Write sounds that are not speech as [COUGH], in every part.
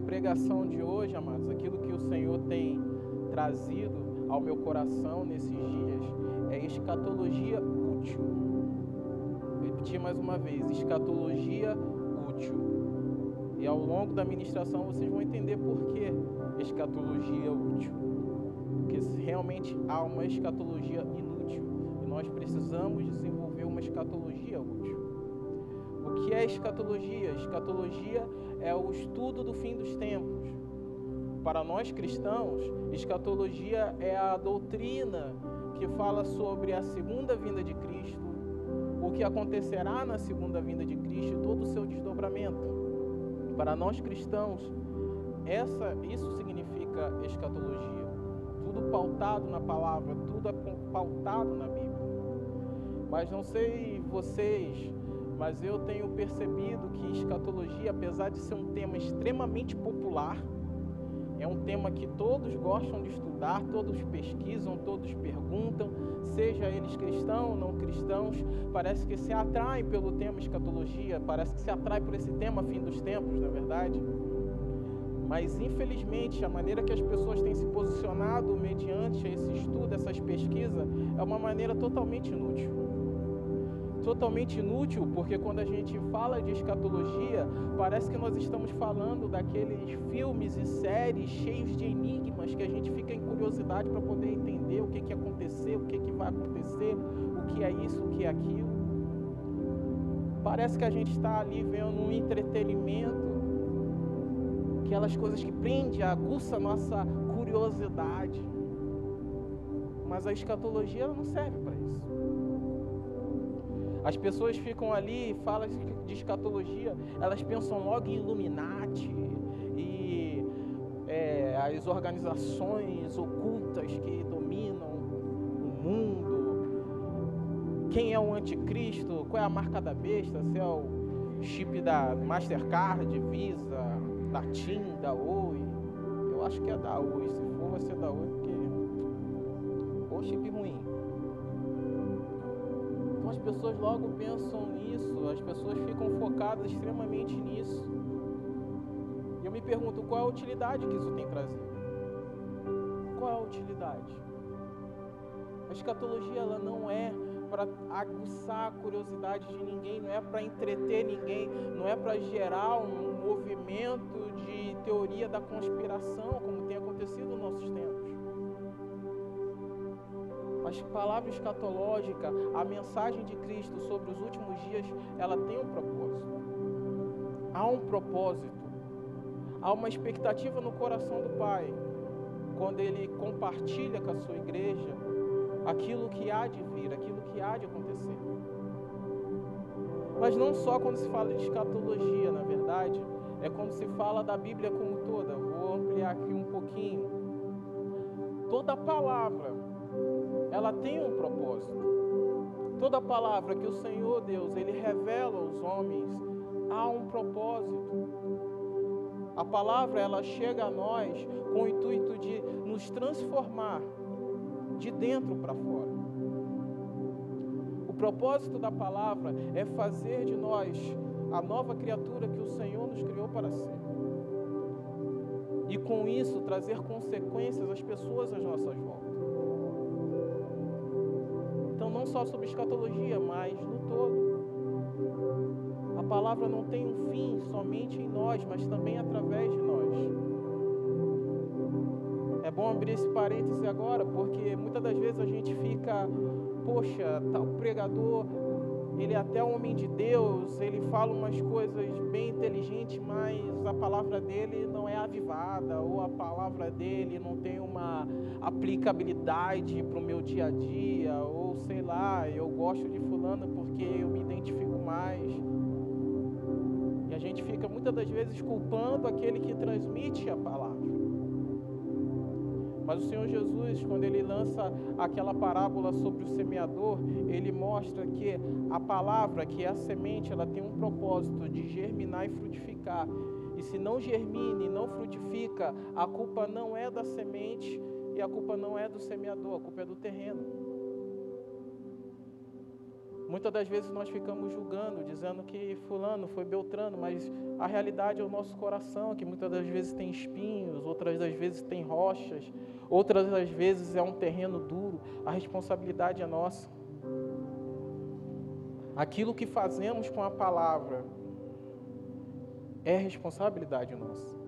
pregação de hoje, amados, aquilo que o Senhor tem trazido ao meu coração nesses dias é escatologia útil. Vou repetir mais uma vez: escatologia útil. E ao longo da ministração vocês vão entender por que escatologia útil. Porque realmente há uma escatologia inútil. E nós precisamos desenvolver uma escatologia útil. Que é escatologia? Escatologia é o estudo do fim dos tempos. Para nós cristãos, escatologia é a doutrina que fala sobre a segunda vinda de Cristo, o que acontecerá na segunda vinda de Cristo e todo o seu desdobramento. Para nós cristãos, essa, isso significa escatologia. Tudo pautado na palavra, tudo pautado na Bíblia. Mas não sei vocês, mas eu tenho percebido que escatologia, apesar de ser um tema extremamente popular, é um tema que todos gostam de estudar, todos pesquisam, todos perguntam, seja eles cristãos ou não cristãos, parece que se atraem pelo tema escatologia, parece que se atrai por esse tema fim dos tempos, na é verdade. Mas infelizmente a maneira que as pessoas têm se posicionado mediante esse estudo, essas pesquisas, é uma maneira totalmente inútil totalmente inútil, porque quando a gente fala de escatologia, parece que nós estamos falando daqueles filmes e séries cheios de enigmas que a gente fica em curiosidade para poder entender o que que aconteceu, o que que vai acontecer, o que é isso, o que é aquilo. Parece que a gente está ali vendo um entretenimento, aquelas coisas que prende, aguça a nossa curiosidade. Mas a escatologia não serve para isso. As pessoas ficam ali, falam de escatologia, elas pensam logo em Illuminati e é, as organizações ocultas que dominam o mundo. Quem é o anticristo? Qual é a marca da besta? Se é o chip da Mastercard, Visa, da TIM, da Oi. Eu acho que é da Oi. Se for, vai ser da Oi, porque. Ou chip ruim as pessoas logo pensam nisso, as pessoas ficam focadas extremamente nisso. E eu me pergunto qual é a utilidade que isso tem trazido? Qual é a utilidade? A escatologia ela não é para aguçar a curiosidade de ninguém, não é para entreter ninguém, não é para gerar um movimento de teoria da conspiração, como tem acontecido nos nossos tempos. Mas palavra escatológica, a mensagem de Cristo sobre os últimos dias, ela tem um propósito. Há um propósito. Há uma expectativa no coração do Pai quando ele compartilha com a sua igreja aquilo que há de vir, aquilo que há de acontecer. Mas não só quando se fala de escatologia, na verdade, é quando se fala da Bíblia como toda. Vou ampliar aqui um pouquinho. Toda palavra ela tem um propósito. Toda palavra que o Senhor Deus, ele revela aos homens, há um propósito. A palavra ela chega a nós com o intuito de nos transformar de dentro para fora. O propósito da palavra é fazer de nós a nova criatura que o Senhor nos criou para ser. E com isso trazer consequências às pessoas às nossas voltas só sobre escatologia, mas no todo. A palavra não tem um fim somente em nós, mas também através de nós. É bom abrir esse parêntese agora, porque muitas das vezes a gente fica, poxa, tal pregador ele é até um homem de Deus, ele fala umas coisas bem inteligentes, mas a palavra dele não é avivada, ou a palavra dele não tem uma aplicabilidade para o meu dia a dia, ou sei lá, eu gosto de fulano porque eu me identifico mais. E a gente fica muitas das vezes culpando aquele que transmite a palavra. Mas o Senhor Jesus, quando ele lança aquela parábola sobre o semeador, ele mostra que a palavra, que é a semente, ela tem um propósito de germinar e frutificar. E se não germina e não frutifica, a culpa não é da semente e a culpa não é do semeador, a culpa é do terreno. Muitas das vezes nós ficamos julgando, dizendo que fulano foi Beltrano, mas a realidade é o nosso coração, que muitas das vezes tem espinhos, outras das vezes tem rochas, outras das vezes é um terreno duro. A responsabilidade é nossa. Aquilo que fazemos com a palavra é responsabilidade nossa.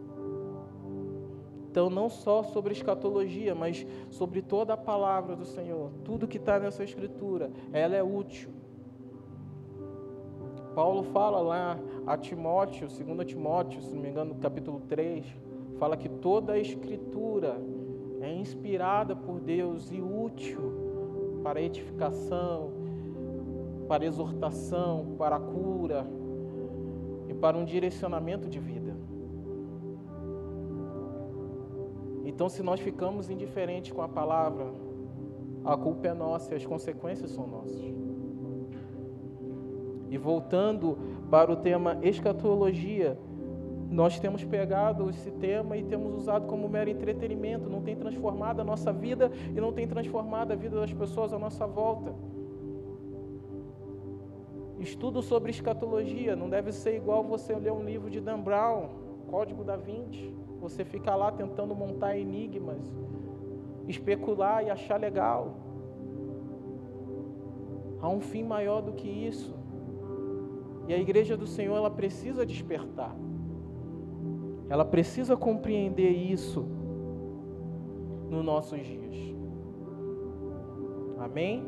Então, não só sobre escatologia, mas sobre toda a palavra do Senhor, tudo que está nessa escritura, ela é útil. Paulo fala lá a Timóteo, 2 Timóteo, se não me engano, no capítulo 3, fala que toda a escritura é inspirada por Deus e útil para edificação, para exortação, para cura e para um direcionamento de vida. Então, se nós ficamos indiferentes com a palavra, a culpa é nossa e as consequências são nossas. E voltando para o tema escatologia, nós temos pegado esse tema e temos usado como mero entretenimento, não tem transformado a nossa vida e não tem transformado a vida das pessoas à nossa volta. Estudo sobre escatologia não deve ser igual você ler um livro de Dan Brown, Código da Vinci. Você fica lá tentando montar enigmas, especular e achar legal. Há um fim maior do que isso. E a igreja do Senhor, ela precisa despertar. Ela precisa compreender isso nos nossos dias. Amém?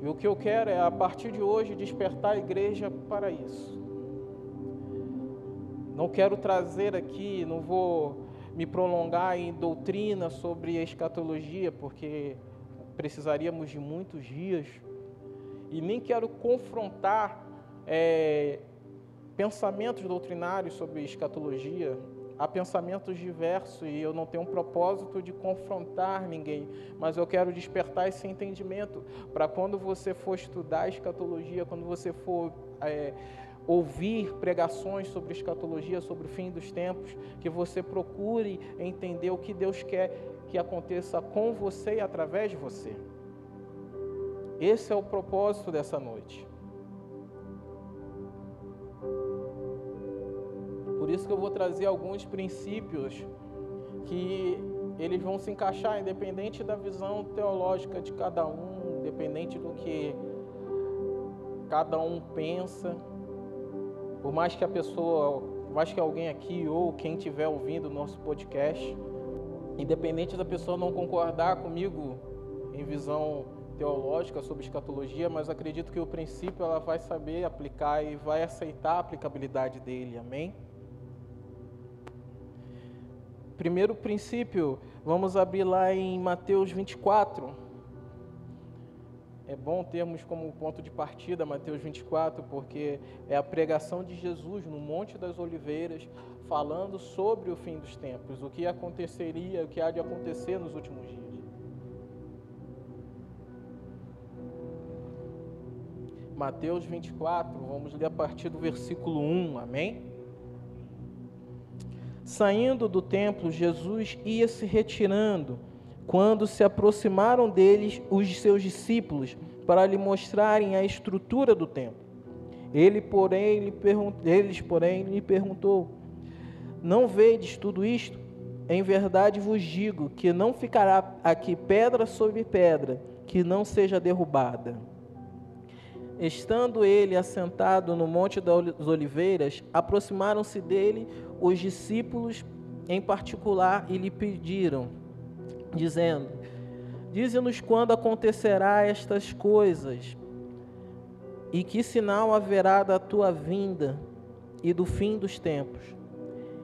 E o que eu quero é, a partir de hoje, despertar a igreja para isso. Não quero trazer aqui, não vou me prolongar em doutrina sobre a escatologia, porque precisaríamos de muitos dias. E nem quero confrontar é, pensamentos doutrinários sobre escatologia. Há pensamentos diversos e eu não tenho um propósito de confrontar ninguém, mas eu quero despertar esse entendimento para quando você for estudar escatologia, quando você for é, ouvir pregações sobre escatologia, sobre o fim dos tempos, que você procure entender o que Deus quer que aconteça com você e através de você. Esse é o propósito dessa noite. Por isso que eu vou trazer alguns princípios que eles vão se encaixar independente da visão teológica de cada um, independente do que cada um pensa. Por mais que a pessoa, por mais que alguém aqui ou quem estiver ouvindo o nosso podcast, independente da pessoa não concordar comigo em visão teológica sobre escatologia, mas acredito que o princípio ela vai saber aplicar e vai aceitar a aplicabilidade dele. Amém? Primeiro princípio, vamos abrir lá em Mateus 24 é bom termos como ponto de partida Mateus 24, porque é a pregação de Jesus no Monte das Oliveiras, falando sobre o fim dos tempos, o que aconteceria, o que há de acontecer nos últimos dias. Mateus 24, vamos ler a partir do versículo 1, amém? Saindo do templo, Jesus ia se retirando quando se aproximaram deles os seus discípulos para lhe mostrarem a estrutura do templo. Ele, porém, lhe eles, porém, lhe perguntou: Não vedes tudo isto? Em verdade vos digo que não ficará aqui pedra sobre pedra que não seja derrubada. Estando ele assentado no Monte das Oliveiras, aproximaram-se dele os discípulos em particular e lhe pediram: dizendo: Dize-nos quando acontecerá estas coisas, e que sinal haverá da tua vinda e do fim dos tempos.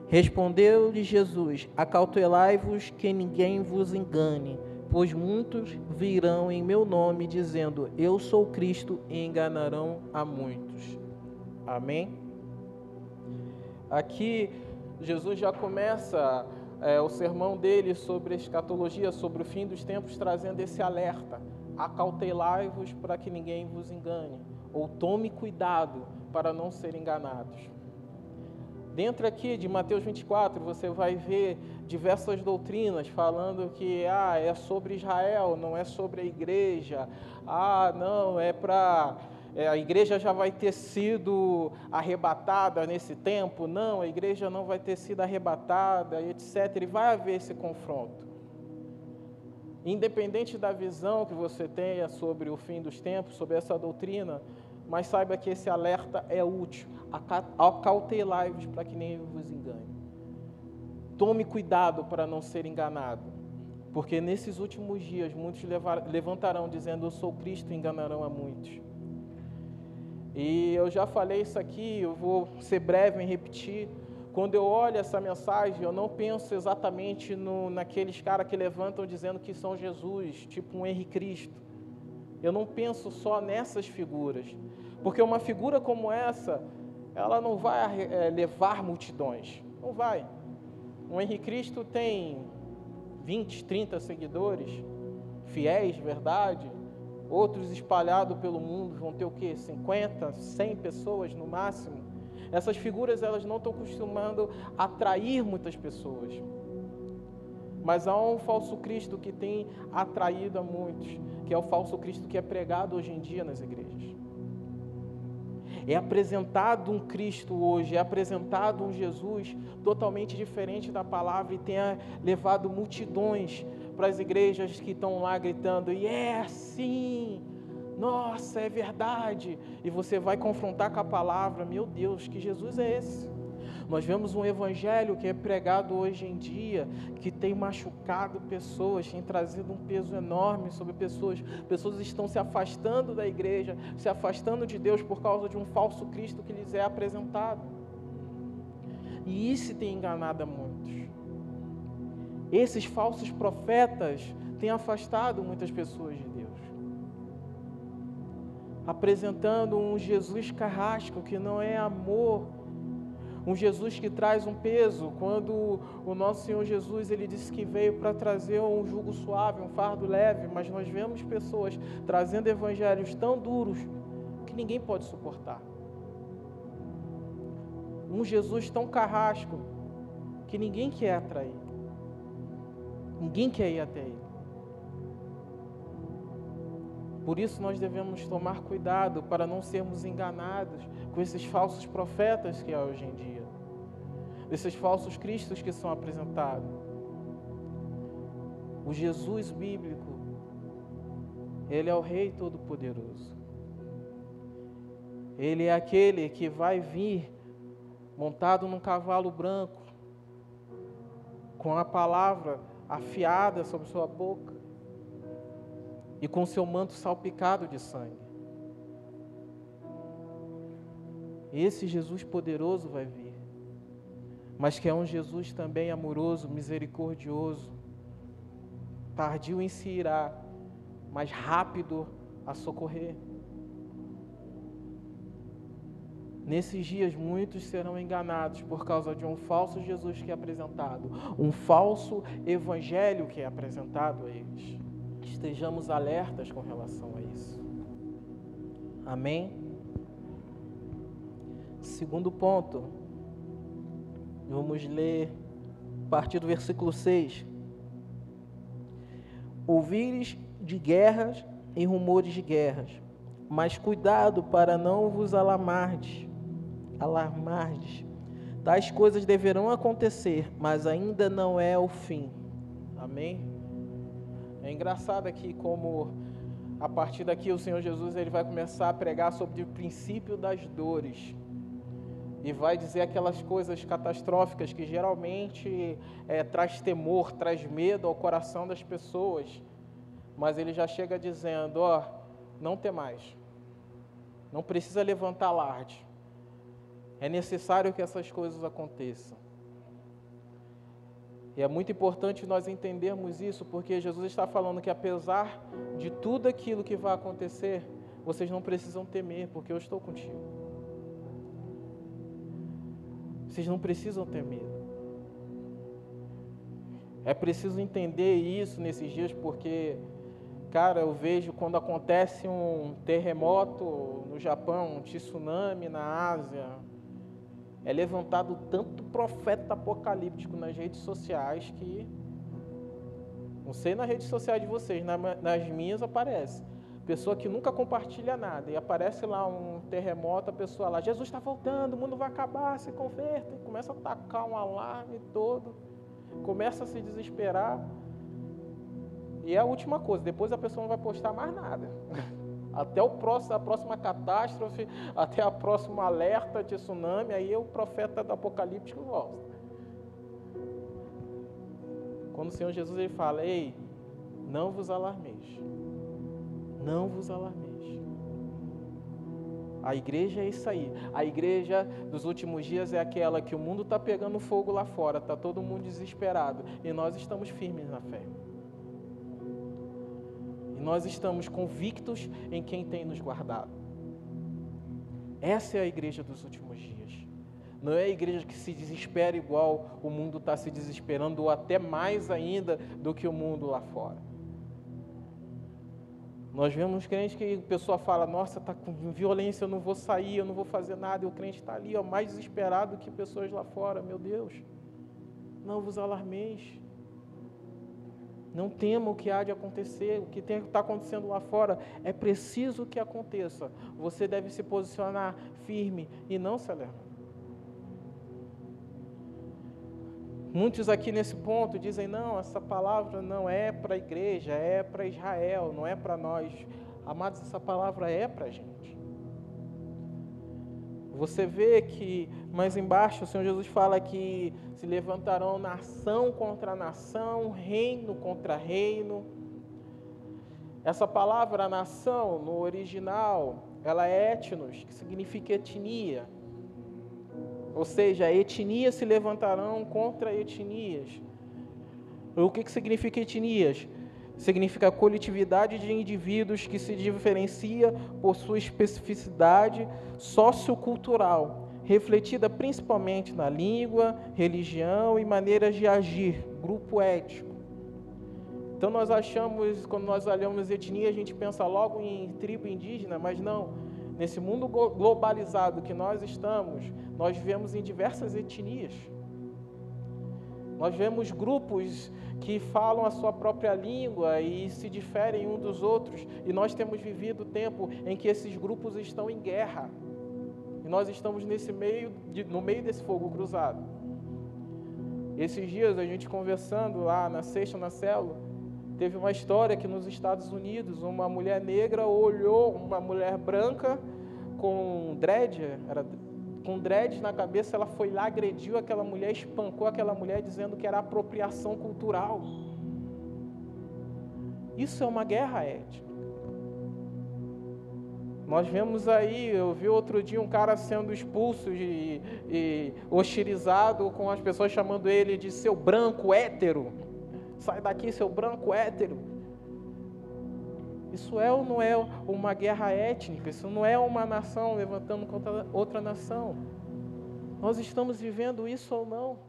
Respondeu-lhe Jesus: Acautelai-vos que ninguém vos engane, pois muitos virão em meu nome dizendo: Eu sou Cristo, e enganarão a muitos. Amém? Aqui Jesus já começa é, o sermão dele sobre escatologia, sobre o fim dos tempos, trazendo esse alerta: acautelai-vos para que ninguém vos engane, ou tome cuidado para não ser enganados. Dentro aqui de Mateus 24, você vai ver diversas doutrinas falando que ah, é sobre Israel, não é sobre a igreja. Ah, não, é para é, a igreja já vai ter sido arrebatada nesse tempo. Não, a igreja não vai ter sido arrebatada, etc. E vai haver esse confronto. Independente da visão que você tenha sobre o fim dos tempos, sobre essa doutrina, mas saiba que esse alerta é útil. Acautelai-vos para que nem vos engane. Tome cuidado para não ser enganado, porque nesses últimos dias muitos levantarão dizendo: Eu sou Cristo, e enganarão a muitos. E eu já falei isso aqui, eu vou ser breve em repetir. Quando eu olho essa mensagem, eu não penso exatamente no, naqueles caras que levantam dizendo que são Jesus, tipo um Henrique Cristo. Eu não penso só nessas figuras, porque uma figura como essa, ela não vai é, levar multidões, não vai. O Henrique Cristo tem 20, 30 seguidores, fiéis, verdade, outros espalhados pelo mundo vão ter o quê? 50, 100 pessoas no máximo. Essas figuras elas não estão costumando atrair muitas pessoas. Mas há um falso Cristo que tem atraído a muitos, que é o falso Cristo que é pregado hoje em dia nas igrejas. É apresentado um Cristo hoje, é apresentado um Jesus totalmente diferente da palavra e tem levado multidões para as igrejas que estão lá gritando: e é assim, nossa, é verdade. E você vai confrontar com a palavra: Meu Deus, que Jesus é esse? Nós vemos um evangelho que é pregado hoje em dia, que tem machucado pessoas, tem trazido um peso enorme sobre pessoas. Pessoas estão se afastando da igreja, se afastando de Deus por causa de um falso Cristo que lhes é apresentado. E isso tem enganado a muitos. Esses falsos profetas têm afastado muitas pessoas de Deus apresentando um Jesus carrasco que não é amor, um Jesus que traz um peso. Quando o nosso Senhor Jesus ele disse que veio para trazer um jugo suave, um fardo leve, mas nós vemos pessoas trazendo evangelhos tão duros que ninguém pode suportar. Um Jesus tão carrasco que ninguém quer atrair. Ninguém quer ir até ele. Por isso nós devemos tomar cuidado para não sermos enganados com esses falsos profetas que há hoje em dia, desses falsos cristos que são apresentados. O Jesus bíblico, ele é o Rei Todo-Poderoso. Ele é aquele que vai vir montado num cavalo branco, com a palavra afiada sobre sua boca e com seu manto salpicado de sangue. Esse Jesus poderoso vai vir, mas que é um Jesus também amoroso, misericordioso, tardio em se irar, mas rápido a socorrer. Nesses dias, muitos serão enganados por causa de um falso Jesus que é apresentado, um falso evangelho que é apresentado a eles estejamos alertas com relação a isso. Amém? Segundo ponto, vamos ler a partir do versículo 6. Ouvires de guerras e rumores de guerras, mas cuidado para não vos alarmardes, alarmardes. Tais coisas deverão acontecer, mas ainda não é o fim. Amém? É engraçado aqui como a partir daqui o Senhor Jesus ele vai começar a pregar sobre o princípio das dores e vai dizer aquelas coisas catastróficas que geralmente é, traz temor, traz medo ao coração das pessoas, mas ele já chega dizendo, ó, não tem mais, não precisa levantar alarde, é necessário que essas coisas aconteçam. E é muito importante nós entendermos isso, porque Jesus está falando que apesar de tudo aquilo que vai acontecer, vocês não precisam temer, porque eu estou contigo. Vocês não precisam ter medo. É preciso entender isso nesses dias, porque, cara, eu vejo quando acontece um terremoto no Japão, um tsunami na Ásia, é levantado tanto profeta apocalíptico nas redes sociais que. Não sei nas redes sociais de vocês, nas minhas aparece. Pessoa que nunca compartilha nada. E aparece lá um terremoto, a pessoa lá, Jesus está voltando, o mundo vai acabar, se converta. E começa a tacar um alarme todo. Começa a se desesperar. E é a última coisa, depois a pessoa não vai postar mais nada. [LAUGHS] Até o próximo, a próxima catástrofe, até a próxima alerta de tsunami, aí o profeta do Apocalíptico volta. Quando o Senhor Jesus ele fala, ei, não vos alarmeis. Não vos alarmeis. A igreja é isso aí. A igreja dos últimos dias é aquela que o mundo está pegando fogo lá fora, está todo mundo desesperado. E nós estamos firmes na fé. E nós estamos convictos em quem tem nos guardado. Essa é a igreja dos últimos dias. Não é a igreja que se desespera igual o mundo está se desesperando, ou até mais ainda do que o mundo lá fora. Nós vemos crentes que a pessoa fala, nossa, está com violência, eu não vou sair, eu não vou fazer nada, e o crente está ali, ó, mais desesperado que pessoas lá fora, meu Deus. Não vos alarmeis. Não tema o que há de acontecer, o que está acontecendo lá fora. É preciso que aconteça. Você deve se posicionar firme e não se alarmar. Muitos aqui nesse ponto dizem: não, essa palavra não é para a igreja, é para Israel, não é para nós. Amados, essa palavra é para a gente. Você vê que mais embaixo o Senhor Jesus fala que se levantarão nação contra nação, reino contra reino. Essa palavra nação, no original, ela é etnos, que significa etnia. Ou seja, etnias se levantarão contra etnias. O que, que significa etnias? Significa coletividade de indivíduos que se diferencia por sua especificidade sociocultural, refletida principalmente na língua, religião e maneiras de agir, grupo ético. Então nós achamos, quando nós olhamos etnia, a gente pensa logo em tribo indígena, mas não. Nesse mundo globalizado que nós estamos, nós vivemos em diversas etnias. Nós vemos grupos que falam a sua própria língua e se diferem uns dos outros, e nós temos vivido tempo em que esses grupos estão em guerra. E nós estamos nesse meio, de, no meio desse fogo cruzado. Esses dias a gente conversando lá na sexta na célula, Teve uma história que nos Estados Unidos uma mulher negra olhou uma mulher branca com dread, era, com dread na cabeça, ela foi lá, agrediu aquela mulher, espancou aquela mulher dizendo que era apropriação cultural. Isso é uma guerra étnica. Nós vemos aí, eu vi outro dia um cara sendo expulso e, e hostilizado com as pessoas chamando ele de seu branco hétero. Sai daqui, seu branco hétero. Isso é ou não é uma guerra étnica? Isso não é uma nação levantando contra outra nação? Nós estamos vivendo isso ou não?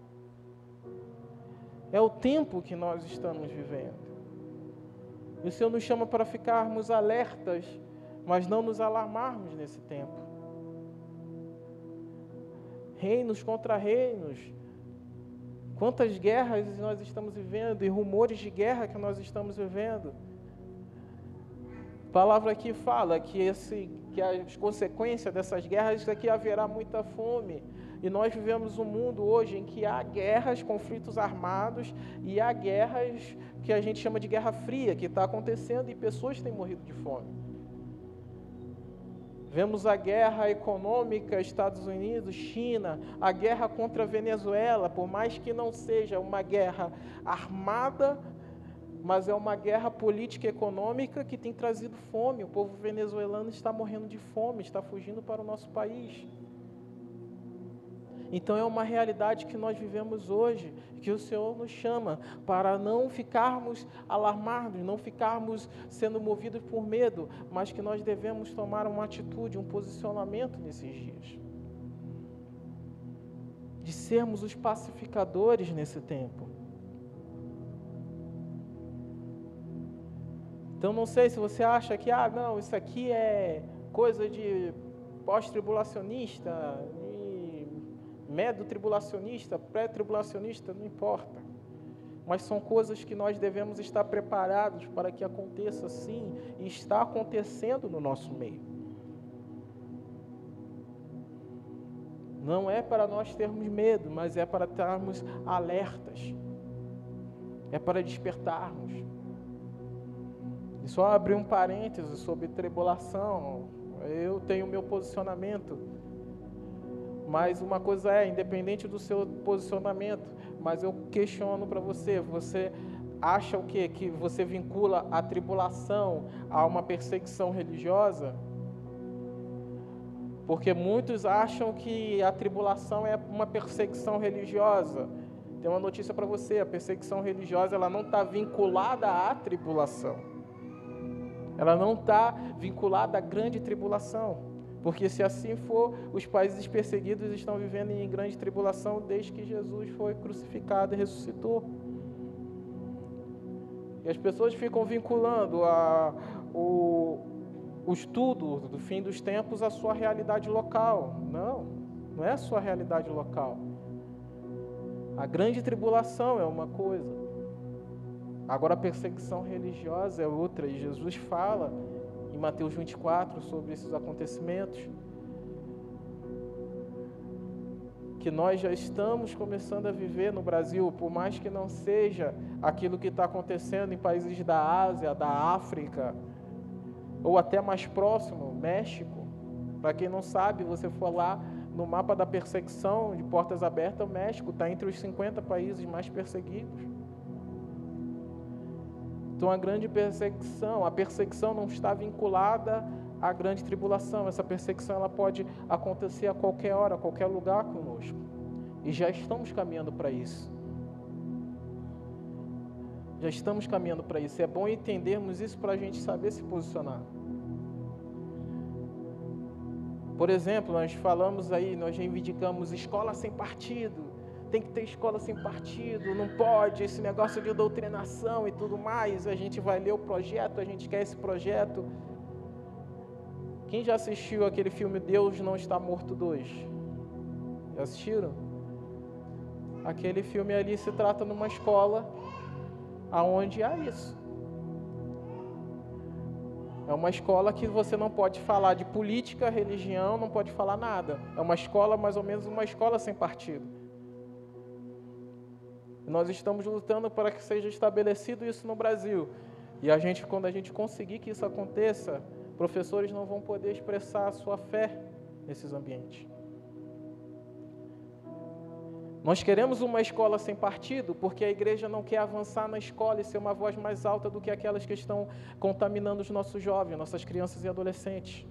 É o tempo que nós estamos vivendo. E o Senhor nos chama para ficarmos alertas, mas não nos alarmarmos nesse tempo. Reinos contra reinos, Quantas guerras nós estamos vivendo e rumores de guerra que nós estamos vivendo. Palavra aqui fala que, esse, que as consequências dessas guerras é que haverá muita fome. E nós vivemos um mundo hoje em que há guerras, conflitos armados e há guerras que a gente chama de guerra fria, que está acontecendo e pessoas têm morrido de fome. Vemos a guerra econômica Estados Unidos, China, a guerra contra a Venezuela, por mais que não seja uma guerra armada, mas é uma guerra política e econômica que tem trazido fome. O povo venezuelano está morrendo de fome, está fugindo para o nosso país. Então é uma realidade que nós vivemos hoje, que o Senhor nos chama para não ficarmos alarmados, não ficarmos sendo movidos por medo, mas que nós devemos tomar uma atitude, um posicionamento nesses dias. De sermos os pacificadores nesse tempo. Então não sei se você acha que, ah, não, isso aqui é coisa de pós-tribulacionista, Medo tribulacionista, pré-tribulacionista, não importa. Mas são coisas que nós devemos estar preparados para que aconteça sim e está acontecendo no nosso meio. Não é para nós termos medo, mas é para estarmos alertas. É para despertarmos. E só abrir um parêntese sobre tribulação. Eu tenho meu posicionamento mas uma coisa é, independente do seu posicionamento, mas eu questiono para você, você acha o quê? Que você vincula a tribulação a uma perseguição religiosa? Porque muitos acham que a tribulação é uma perseguição religiosa. Tem uma notícia para você: a perseguição religiosa ela não está vinculada à tribulação. Ela não está vinculada à grande tribulação. Porque se assim for, os países perseguidos estão vivendo em grande tribulação desde que Jesus foi crucificado e ressuscitou. E as pessoas ficam vinculando a, o, o estudo do fim dos tempos à sua realidade local. Não, não é a sua realidade local. A grande tribulação é uma coisa. Agora a perseguição religiosa é outra. E Jesus fala em Mateus 24 sobre esses acontecimentos. Que nós já estamos começando a viver no Brasil, por mais que não seja aquilo que está acontecendo em países da Ásia, da África, ou até mais próximo, México. Para quem não sabe, você for lá no mapa da perseguição de portas abertas, o México está entre os 50 países mais perseguidos. Então, a grande perseguição, a perseguição não está vinculada à grande tribulação. Essa perseguição ela pode acontecer a qualquer hora, a qualquer lugar conosco. E já estamos caminhando para isso. Já estamos caminhando para isso. É bom entendermos isso para a gente saber se posicionar. Por exemplo, nós falamos aí, nós reivindicamos escola sem partido tem que ter escola sem partido, não pode, esse negócio de doutrinação e tudo mais. A gente vai ler o projeto, a gente quer esse projeto. Quem já assistiu aquele filme Deus Não Está Morto 2? Já assistiram? Aquele filme ali se trata numa escola aonde há isso. É uma escola que você não pode falar de política, religião, não pode falar nada. É uma escola mais ou menos uma escola sem partido. Nós estamos lutando para que seja estabelecido isso no Brasil. E a gente, quando a gente conseguir que isso aconteça, professores não vão poder expressar a sua fé nesses ambientes. Nós queremos uma escola sem partido porque a igreja não quer avançar na escola e ser uma voz mais alta do que aquelas que estão contaminando os nossos jovens, nossas crianças e adolescentes.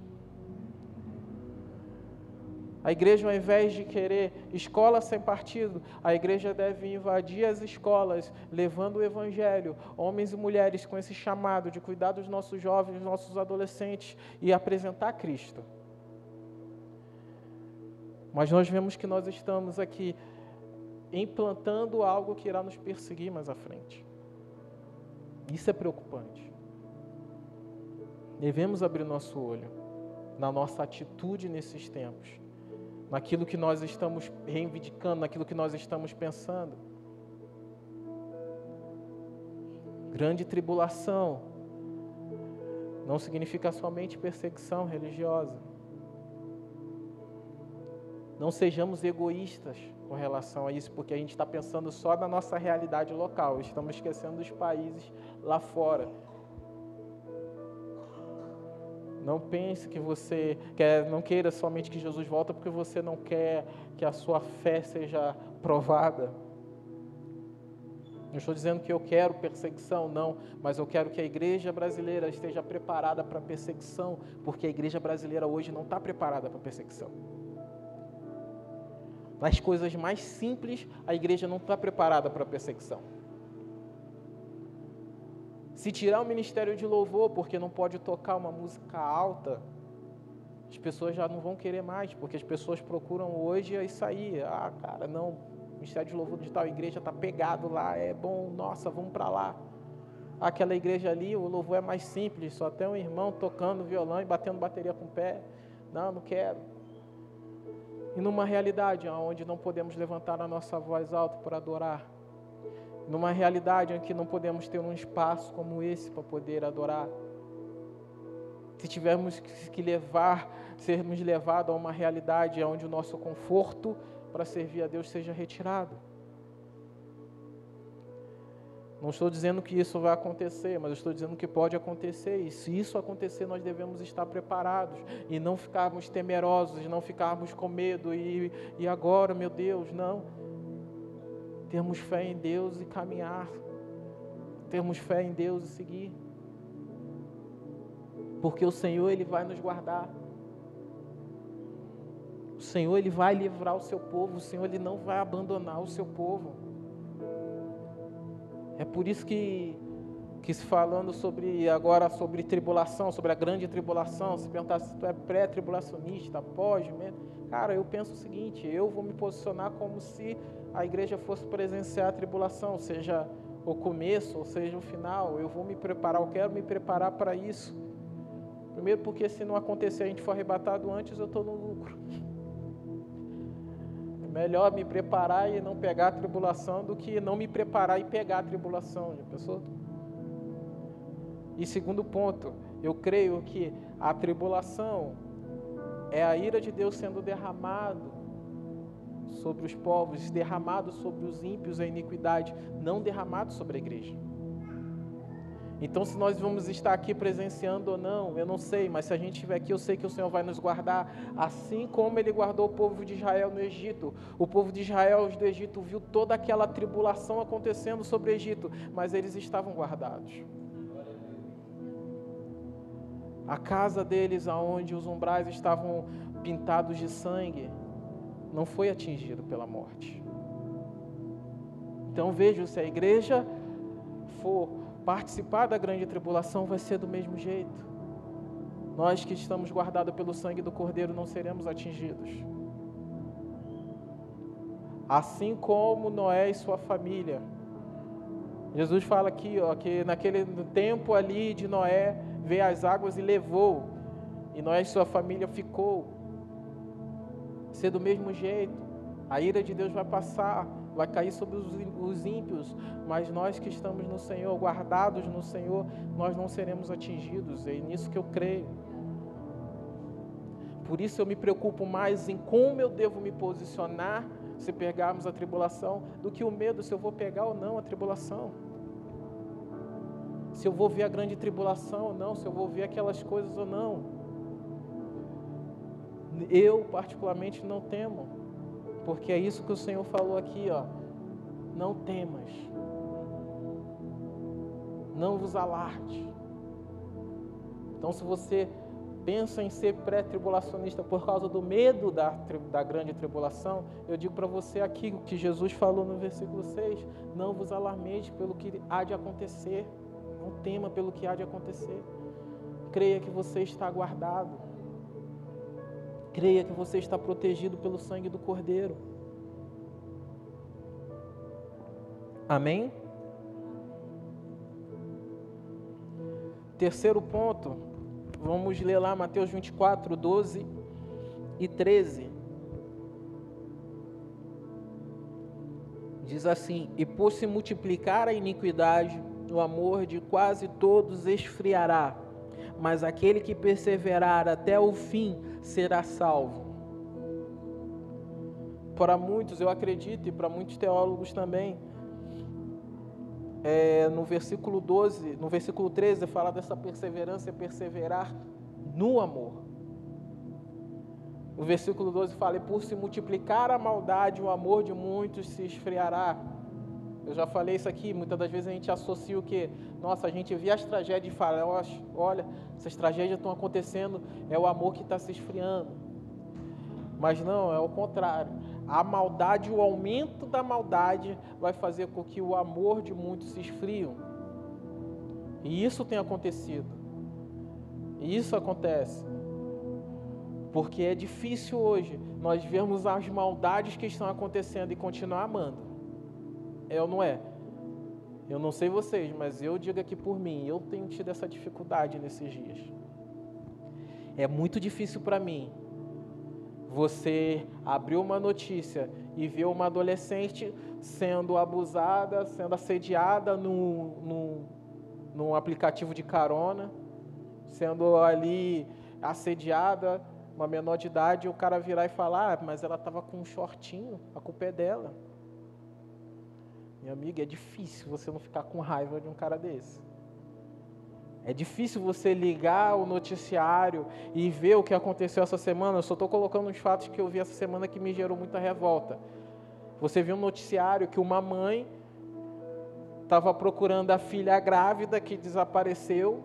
A igreja, ao invés de querer escola sem partido, a igreja deve invadir as escolas, levando o evangelho, homens e mulheres com esse chamado de cuidar dos nossos jovens, nossos adolescentes e apresentar Cristo. Mas nós vemos que nós estamos aqui implantando algo que irá nos perseguir mais à frente. Isso é preocupante. Devemos abrir nosso olho na nossa atitude nesses tempos naquilo que nós estamos reivindicando, naquilo que nós estamos pensando. Grande tribulação não significa somente perseguição religiosa. Não sejamos egoístas com relação a isso, porque a gente está pensando só na nossa realidade local, estamos esquecendo dos países lá fora. Não pense que você quer, não queira somente que Jesus volta porque você não quer que a sua fé seja provada. Não estou dizendo que eu quero perseguição, não, mas eu quero que a igreja brasileira esteja preparada para perseguição, porque a igreja brasileira hoje não está preparada para perseguição. Nas coisas mais simples, a igreja não está preparada para perseguição. Se tirar o ministério de louvor, porque não pode tocar uma música alta, as pessoas já não vão querer mais, porque as pessoas procuram hoje isso aí. Ah, cara, não, o ministério de louvor de tal igreja está pegado lá, é bom, nossa, vamos para lá. Aquela igreja ali, o louvor é mais simples, só tem um irmão tocando violão e batendo bateria com o pé. Não, não quero. E numa realidade onde não podemos levantar a nossa voz alta para adorar, numa realidade em que não podemos ter um espaço como esse para poder adorar, se tivermos que levar, sermos levados a uma realidade onde o nosso conforto para servir a Deus seja retirado. Não estou dizendo que isso vai acontecer, mas estou dizendo que pode acontecer. E se isso acontecer, nós devemos estar preparados e não ficarmos temerosos, não ficarmos com medo. E, e agora, meu Deus, não. Temos fé em Deus e caminhar. Temos fé em Deus e seguir. Porque o Senhor, Ele vai nos guardar. O Senhor, Ele vai livrar o seu povo. O Senhor, Ele não vai abandonar o seu povo. É por isso que, que se falando sobre agora sobre tribulação, sobre a grande tribulação, se perguntar se tu é pré-tribulacionista, pós, cara, eu penso o seguinte, eu vou me posicionar como se a igreja fosse presenciar a tribulação, seja o começo, ou seja o final, eu vou me preparar, eu quero me preparar para isso. Primeiro porque se não acontecer a gente for arrebatado antes, eu estou no lucro. Melhor me preparar e não pegar a tribulação do que não me preparar e pegar a tribulação. Já pensou? E segundo ponto, eu creio que a tribulação é a ira de Deus sendo derramado sobre os povos, derramado sobre os ímpios a iniquidade, não derramado sobre a igreja. Então, se nós vamos estar aqui presenciando ou não, eu não sei, mas se a gente estiver aqui, eu sei que o Senhor vai nos guardar, assim como Ele guardou o povo de Israel no Egito. O povo de Israel do Egito viu toda aquela tribulação acontecendo sobre o Egito, mas eles estavam guardados. A casa deles, aonde os umbrais estavam pintados de sangue, não foi atingido pela morte. Então veja, se a igreja for participar da grande tribulação vai ser do mesmo jeito. Nós que estamos guardados pelo sangue do Cordeiro não seremos atingidos. Assim como Noé e sua família. Jesus fala aqui, ó, que naquele tempo ali de Noé veio as águas e levou, e Noé e sua família ficou. Ser do mesmo jeito. A ira de Deus vai passar, vai cair sobre os ímpios, mas nós que estamos no Senhor, guardados no Senhor, nós não seremos atingidos, é nisso que eu creio. Por isso eu me preocupo mais em como eu devo me posicionar se pegarmos a tribulação, do que o medo se eu vou pegar ou não a tribulação. Se eu vou ver a grande tribulação ou não, se eu vou ver aquelas coisas ou não. Eu, particularmente, não temo porque é isso que o Senhor falou aqui, ó. Não temas. Não vos alarde. Então, se você pensa em ser pré-tribulacionista por causa do medo da, da grande tribulação, eu digo para você aqui o que Jesus falou no versículo 6: não vos alarmeis pelo que há de acontecer, não tema pelo que há de acontecer, creia que você está guardado, Creia que você está protegido pelo sangue do Cordeiro. Amém? Terceiro ponto, vamos ler lá Mateus 24, 12 e 13. Diz assim: E por se multiplicar a iniquidade, o amor de quase todos esfriará mas aquele que perseverar até o fim será salvo. Para muitos, eu acredito, e para muitos teólogos também, é, no versículo 12, no versículo 13, fala dessa perseverança, perseverar no amor. O versículo 12 fala: E por se multiplicar a maldade, o amor de muitos se esfriará. Eu já falei isso aqui, muitas das vezes a gente associa o que? Nossa, a gente vê as tragédias e fala, olha, essas tragédias estão acontecendo, é o amor que está se esfriando. Mas não, é o contrário. A maldade, o aumento da maldade vai fazer com que o amor de muitos se esfriam. E isso tem acontecido. E isso acontece. Porque é difícil hoje nós vermos as maldades que estão acontecendo e continuar amando. É ou não é? Eu não sei vocês, mas eu digo aqui por mim, eu tenho tido essa dificuldade nesses dias. É muito difícil para mim Você abriu uma notícia e viu uma adolescente sendo abusada, sendo assediada no, no, num aplicativo de carona, sendo ali assediada, uma menor de idade, e o cara virar e falar, ah, mas ela estava com um shortinho, a culpa é dela. Minha amiga, é difícil você não ficar com raiva de um cara desse. É difícil você ligar o noticiário e ver o que aconteceu essa semana. Eu só estou colocando os fatos que eu vi essa semana que me gerou muita revolta. Você viu um noticiário que uma mãe estava procurando a filha grávida que desapareceu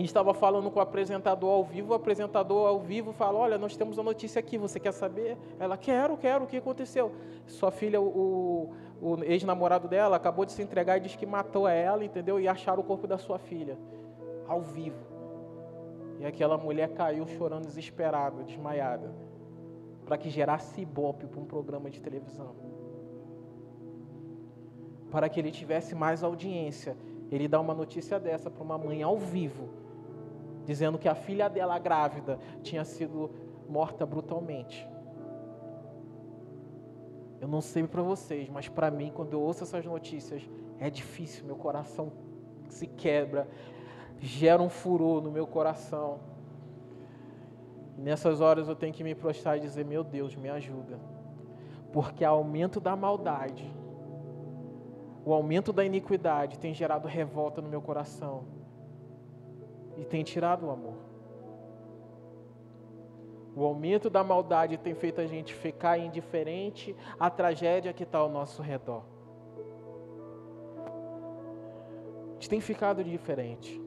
e estava falando com o apresentador ao vivo. O apresentador ao vivo fala: Olha, nós temos uma notícia aqui, você quer saber? Ela: Quero, quero, o que aconteceu? Sua filha, o, o ex-namorado dela, acabou de se entregar e disse que matou ela, entendeu? E acharam o corpo da sua filha, ao vivo. E aquela mulher caiu chorando desesperada, desmaiada para que gerasse ibope para um programa de televisão. Para que ele tivesse mais audiência, ele dá uma notícia dessa para uma mãe ao vivo, dizendo que a filha dela grávida tinha sido morta brutalmente. Eu não sei para vocês, mas para mim, quando eu ouço essas notícias, é difícil, meu coração se quebra, gera um furor no meu coração. Nessas horas eu tenho que me prostrar e dizer: Meu Deus, me ajuda. Porque o aumento da maldade, o aumento da iniquidade tem gerado revolta no meu coração e tem tirado o amor. O aumento da maldade tem feito a gente ficar indiferente à tragédia que está ao nosso redor. A gente tem ficado indiferente.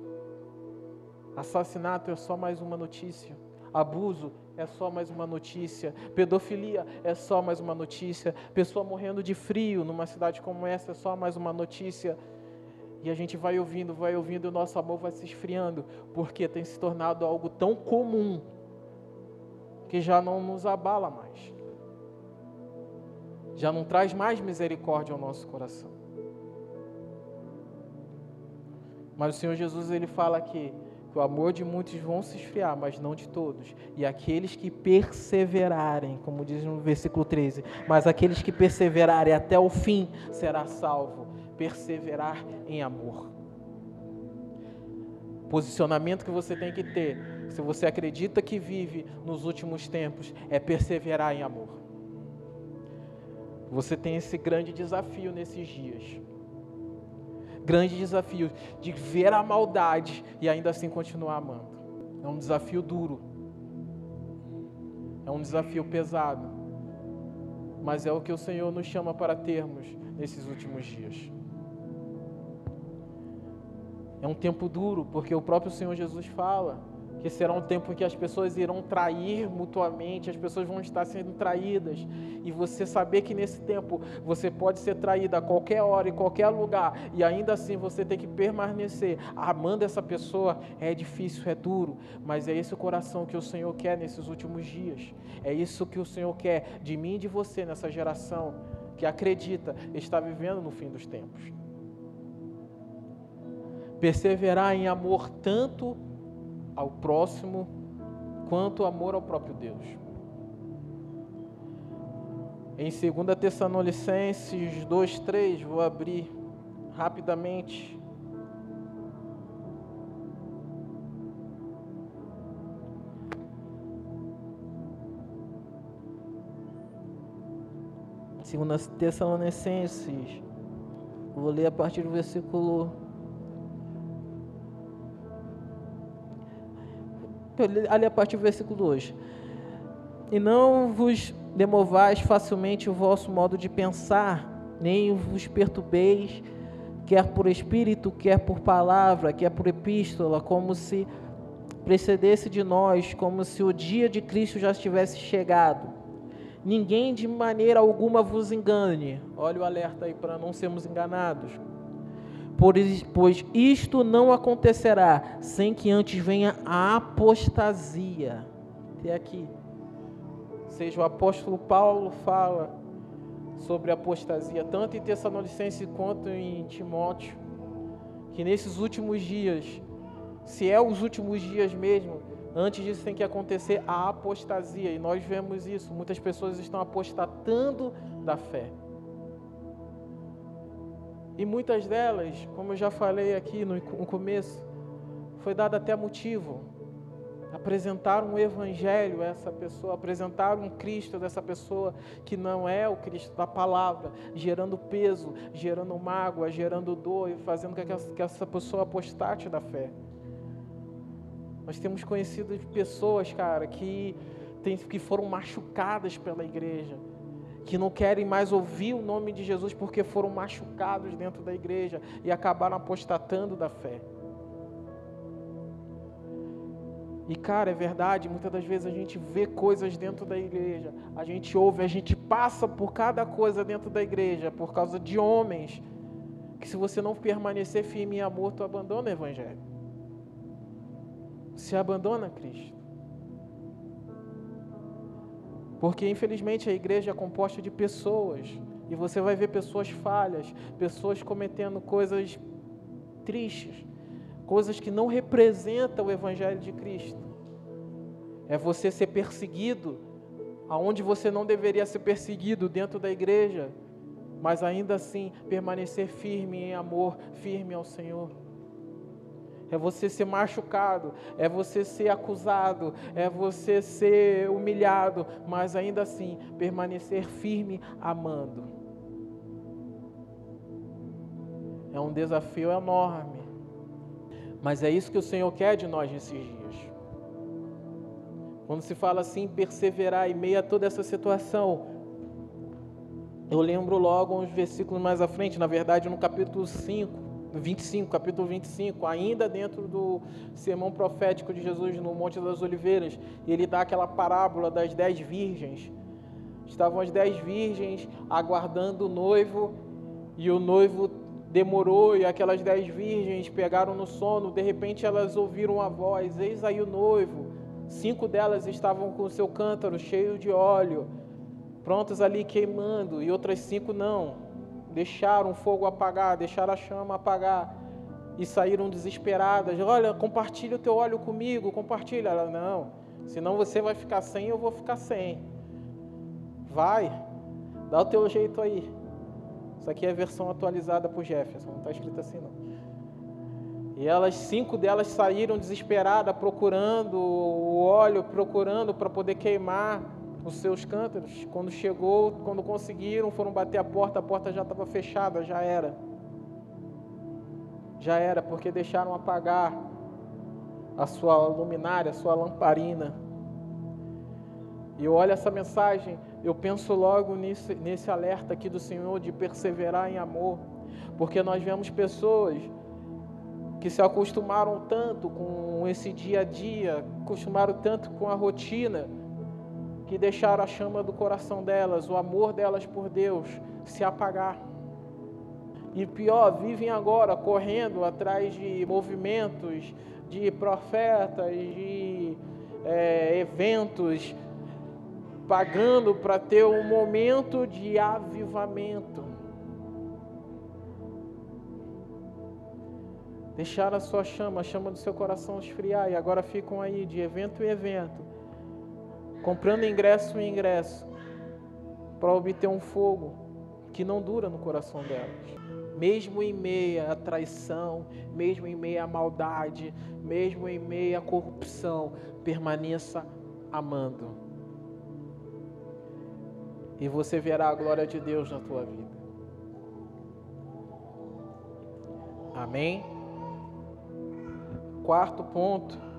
Assassinato é só mais uma notícia. Abuso é só mais uma notícia. Pedofilia é só mais uma notícia. Pessoa morrendo de frio numa cidade como essa é só mais uma notícia. E a gente vai ouvindo, vai ouvindo e o nosso amor vai se esfriando, porque tem se tornado algo tão comum que já não nos abala mais. Já não traz mais misericórdia ao nosso coração. Mas o Senhor Jesus ele fala que que o amor de muitos vão se esfriar, mas não de todos. E aqueles que perseverarem, como diz no versículo 13, mas aqueles que perseverarem até o fim será salvo. Perseverar em amor. Posicionamento que você tem que ter, se você acredita que vive nos últimos tempos, é perseverar em amor. Você tem esse grande desafio nesses dias grande desafio de ver a maldade e ainda assim continuar amando. É um desafio duro. É um desafio pesado. Mas é o que o Senhor nos chama para termos nesses últimos dias. É um tempo duro, porque o próprio Senhor Jesus fala que será um tempo em que as pessoas irão trair mutuamente, as pessoas vão estar sendo traídas, e você saber que nesse tempo você pode ser traído a qualquer hora, em qualquer lugar, e ainda assim você tem que permanecer. Amando essa pessoa, é difícil, é duro, mas é esse o coração que o Senhor quer nesses últimos dias, é isso que o Senhor quer de mim e de você nessa geração que acredita está vivendo no fim dos tempos. Perseverar em amor tanto ao próximo quanto amor ao próprio Deus. Em 2 Tessalonicenses 2:3, vou abrir rapidamente. Segunda Tessalonicenses, vou ler a partir do versículo ali a partir do versículo 2. E não vos demovais facilmente o vosso modo de pensar, nem vos perturbeis, quer por espírito, quer por palavra, quer por epístola, como se precedesse de nós, como se o dia de Cristo já estivesse chegado. Ninguém de maneira alguma vos engane. Olha o alerta aí para não sermos enganados pois isto não acontecerá sem que antes venha a apostasia. Até aqui. Seja o apóstolo Paulo fala sobre apostasia, tanto em Tessalonicenses quanto em Timóteo, que nesses últimos dias, se é os últimos dias mesmo, Antes disso tem que acontecer a apostasia, e nós vemos isso. Muitas pessoas estão apostatando da fé. E muitas delas, como eu já falei aqui no começo, foi dado até motivo. Apresentar um evangelho a essa pessoa, apresentar um Cristo dessa pessoa que não é o Cristo da palavra, gerando peso, gerando mágoa, gerando dor e fazendo com que essa pessoa apostate da fé. Nós temos conhecido pessoas, cara, que, tem, que foram machucadas pela igreja, que não querem mais ouvir o nome de Jesus porque foram machucados dentro da igreja e acabaram apostatando da fé. E cara, é verdade, muitas das vezes a gente vê coisas dentro da igreja, a gente ouve, a gente passa por cada coisa dentro da igreja por causa de homens que se você não permanecer firme em amor, tu abandona o evangelho se abandona Cristo. Porque infelizmente a igreja é composta de pessoas, e você vai ver pessoas falhas, pessoas cometendo coisas tristes, coisas que não representam o evangelho de Cristo. É você ser perseguido aonde você não deveria ser perseguido dentro da igreja, mas ainda assim permanecer firme em amor, firme ao Senhor é você ser machucado, é você ser acusado, é você ser humilhado, mas ainda assim permanecer firme amando. É um desafio enorme, mas é isso que o Senhor quer de nós nesses dias. Quando se fala assim, perseverar em meio a toda essa situação, eu lembro logo uns versículos mais à frente, na verdade no capítulo 5, 25, capítulo 25, ainda dentro do sermão profético de Jesus no Monte das Oliveiras, ele dá aquela parábola das dez virgens. Estavam as dez virgens aguardando o noivo e o noivo demorou e aquelas dez virgens pegaram no sono. De repente elas ouviram a voz: Eis aí o noivo. Cinco delas estavam com o seu cântaro cheio de óleo, prontas ali queimando, e outras cinco não deixaram o fogo apagar, deixaram a chama apagar e saíram desesperadas. Olha, compartilha o teu óleo comigo, compartilha. Ela, não, senão você vai ficar sem, eu vou ficar sem. Vai, dá o teu jeito aí. Isso aqui é a versão atualizada por Jefferson, não está escrito assim não. E elas, cinco delas saíram desesperadas, procurando o óleo, procurando para poder queimar os seus cântaros. Quando chegou, quando conseguiram, foram bater a porta, a porta já estava fechada, já era. Já era, porque deixaram apagar a sua luminária, a sua lamparina. E eu olho essa mensagem, eu penso logo nesse, nesse alerta aqui do Senhor de perseverar em amor, porque nós vemos pessoas que se acostumaram tanto com esse dia a dia, acostumaram tanto com a rotina, que deixaram a chama do coração delas, o amor delas por Deus, se apagar. E pior, vivem agora correndo atrás de movimentos, de profetas, de é, eventos, pagando para ter um momento de avivamento. Deixaram a sua chama, a chama do seu coração esfriar, e agora ficam aí de evento em evento, comprando ingresso em ingresso, para obter um fogo que não dura no coração delas. Mesmo em meia à traição, mesmo em meia à maldade, mesmo em meia à corrupção, permaneça amando. E você verá a glória de Deus na tua vida. Amém? Quarto ponto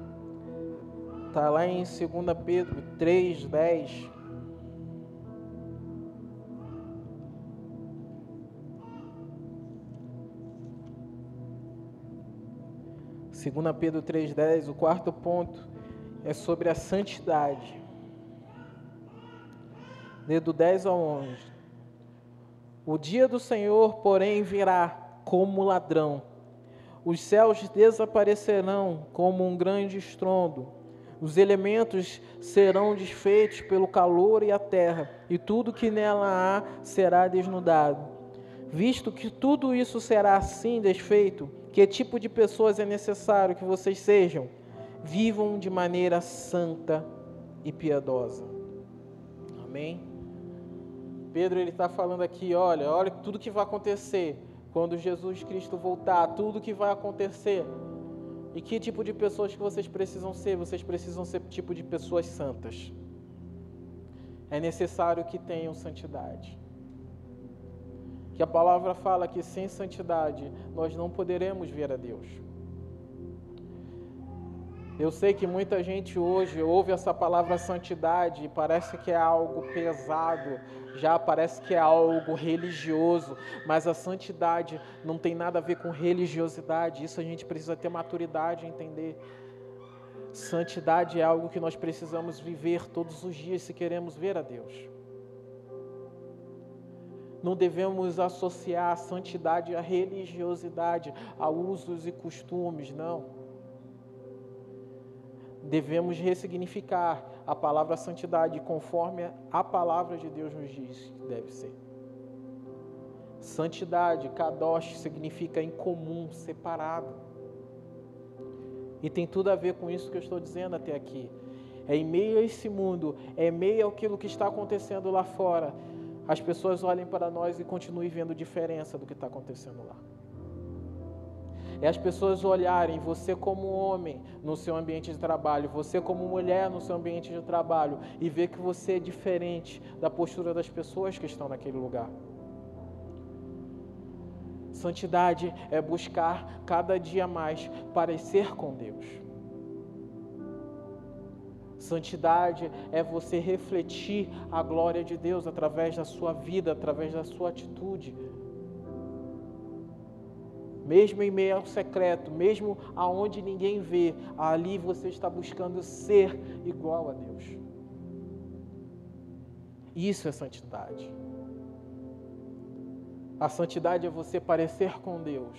Está lá em 2 Pedro 3, 10. Segunda Pedro 3:10, o quarto ponto é sobre a santidade. Do 10 ao 11. O dia do Senhor, porém, virá como ladrão. Os céus desaparecerão como um grande estrondo os elementos serão desfeitos pelo calor e a terra, e tudo que nela há será desnudado. Visto que tudo isso será assim desfeito, que tipo de pessoas é necessário que vocês sejam? vivam de maneira santa e piedosa. Amém? Pedro ele está falando aqui, olha, olha tudo que vai acontecer quando Jesus Cristo voltar, tudo que vai acontecer. E que tipo de pessoas que vocês precisam ser? Vocês precisam ser tipo de pessoas santas. É necessário que tenham santidade. Que a palavra fala que sem santidade nós não poderemos ver a Deus. Eu sei que muita gente hoje ouve essa palavra santidade e parece que é algo pesado, já parece que é algo religioso, mas a santidade não tem nada a ver com religiosidade, isso a gente precisa ter maturidade entender. Santidade é algo que nós precisamos viver todos os dias se queremos ver a Deus. Não devemos associar a santidade à religiosidade, a usos e costumes, não devemos ressignificar a palavra santidade conforme a palavra de Deus nos diz que deve ser. Santidade, kadosh, significa em comum, separado. E tem tudo a ver com isso que eu estou dizendo até aqui. É em meio a esse mundo, é em meio àquilo que está acontecendo lá fora, as pessoas olhem para nós e continuem vendo diferença do que está acontecendo lá é as pessoas olharem você como homem no seu ambiente de trabalho, você como mulher no seu ambiente de trabalho e ver que você é diferente da postura das pessoas que estão naquele lugar. Santidade é buscar cada dia mais parecer com Deus. Santidade é você refletir a glória de Deus através da sua vida, através da sua atitude mesmo em meio ao secreto, mesmo aonde ninguém vê, ali você está buscando ser igual a Deus. Isso é santidade. A santidade é você parecer com Deus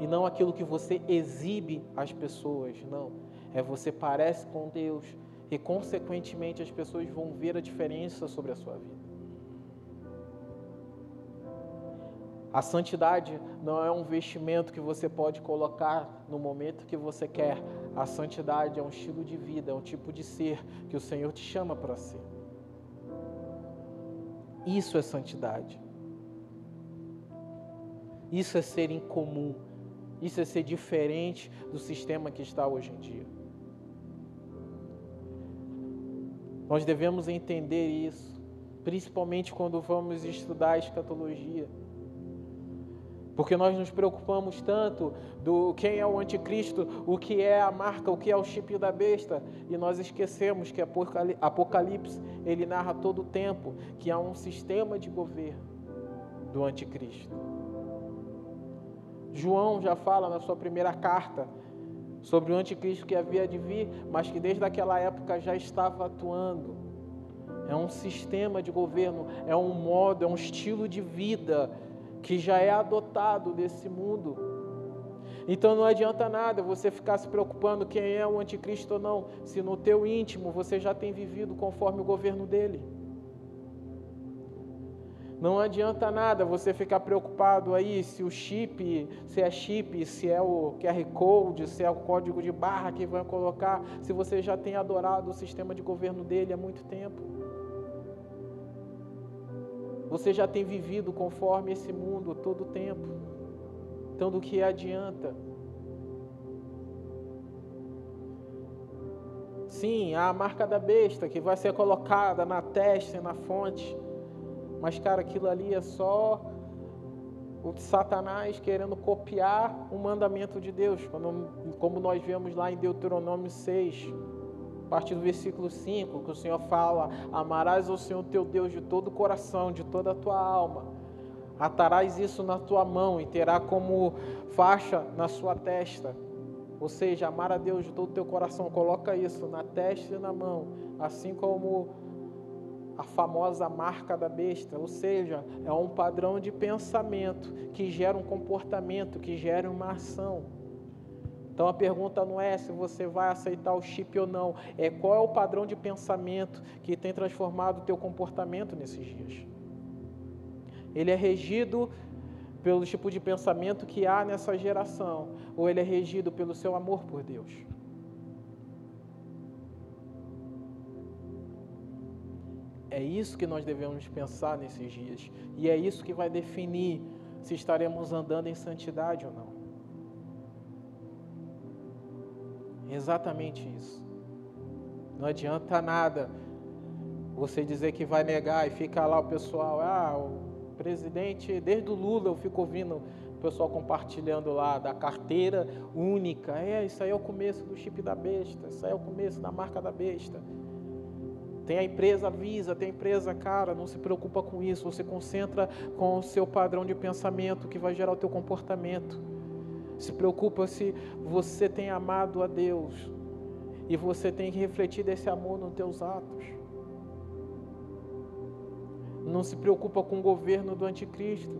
e não aquilo que você exibe às pessoas, não. É você parece com Deus e consequentemente as pessoas vão ver a diferença sobre a sua vida. A santidade não é um vestimento que você pode colocar no momento que você quer. A santidade é um estilo de vida, é um tipo de ser que o Senhor te chama para ser. Isso é santidade. Isso é ser incomum. Isso é ser diferente do sistema que está hoje em dia. Nós devemos entender isso, principalmente quando vamos estudar a escatologia. Porque nós nos preocupamos tanto do quem é o anticristo, o que é a marca, o que é o chip da besta, e nós esquecemos que Apocalipse ele narra todo o tempo que há um sistema de governo do anticristo. João já fala na sua primeira carta sobre o anticristo que havia de vir, mas que desde aquela época já estava atuando. É um sistema de governo, é um modo, é um estilo de vida que já é adotado desse mundo. Então não adianta nada você ficar se preocupando quem é o anticristo ou não, se no teu íntimo você já tem vivido conforme o governo dele. Não adianta nada você ficar preocupado aí se o chip, se é chip, se é o QR Code, se é o código de barra que vai colocar, se você já tem adorado o sistema de governo dele há muito tempo. Você já tem vivido conforme esse mundo todo o tempo. Então, do que adianta? Sim, há a marca da besta que vai ser colocada na testa e na fonte. Mas, cara, aquilo ali é só o Satanás querendo copiar o mandamento de Deus, como nós vemos lá em Deuteronômio 6 a partir do versículo 5, que o Senhor fala: Amarás ao Senhor teu Deus de todo o coração, de toda a tua alma. Atarás isso na tua mão e terá como faixa na sua testa. Ou seja, amar a Deus de todo o teu coração, coloca isso na testa e na mão, assim como a famosa marca da besta, ou seja, é um padrão de pensamento que gera um comportamento, que gera uma ação. Então a pergunta não é se você vai aceitar o chip ou não, é qual é o padrão de pensamento que tem transformado o teu comportamento nesses dias. Ele é regido pelo tipo de pensamento que há nessa geração, ou ele é regido pelo seu amor por Deus. É isso que nós devemos pensar nesses dias, e é isso que vai definir se estaremos andando em santidade ou não. Exatamente isso. Não adianta nada você dizer que vai negar e fica lá o pessoal, ah, o presidente, desde o Lula eu fico ouvindo o pessoal compartilhando lá da carteira única. É, isso aí é o começo do chip da besta, isso aí é o começo da marca da besta. Tem a empresa Visa, tem a empresa cara, não se preocupa com isso, você concentra com o seu padrão de pensamento que vai gerar o teu comportamento. Se preocupa se você tem amado a Deus e você tem que refletir desse amor nos teus atos. Não se preocupa com o governo do anticristo.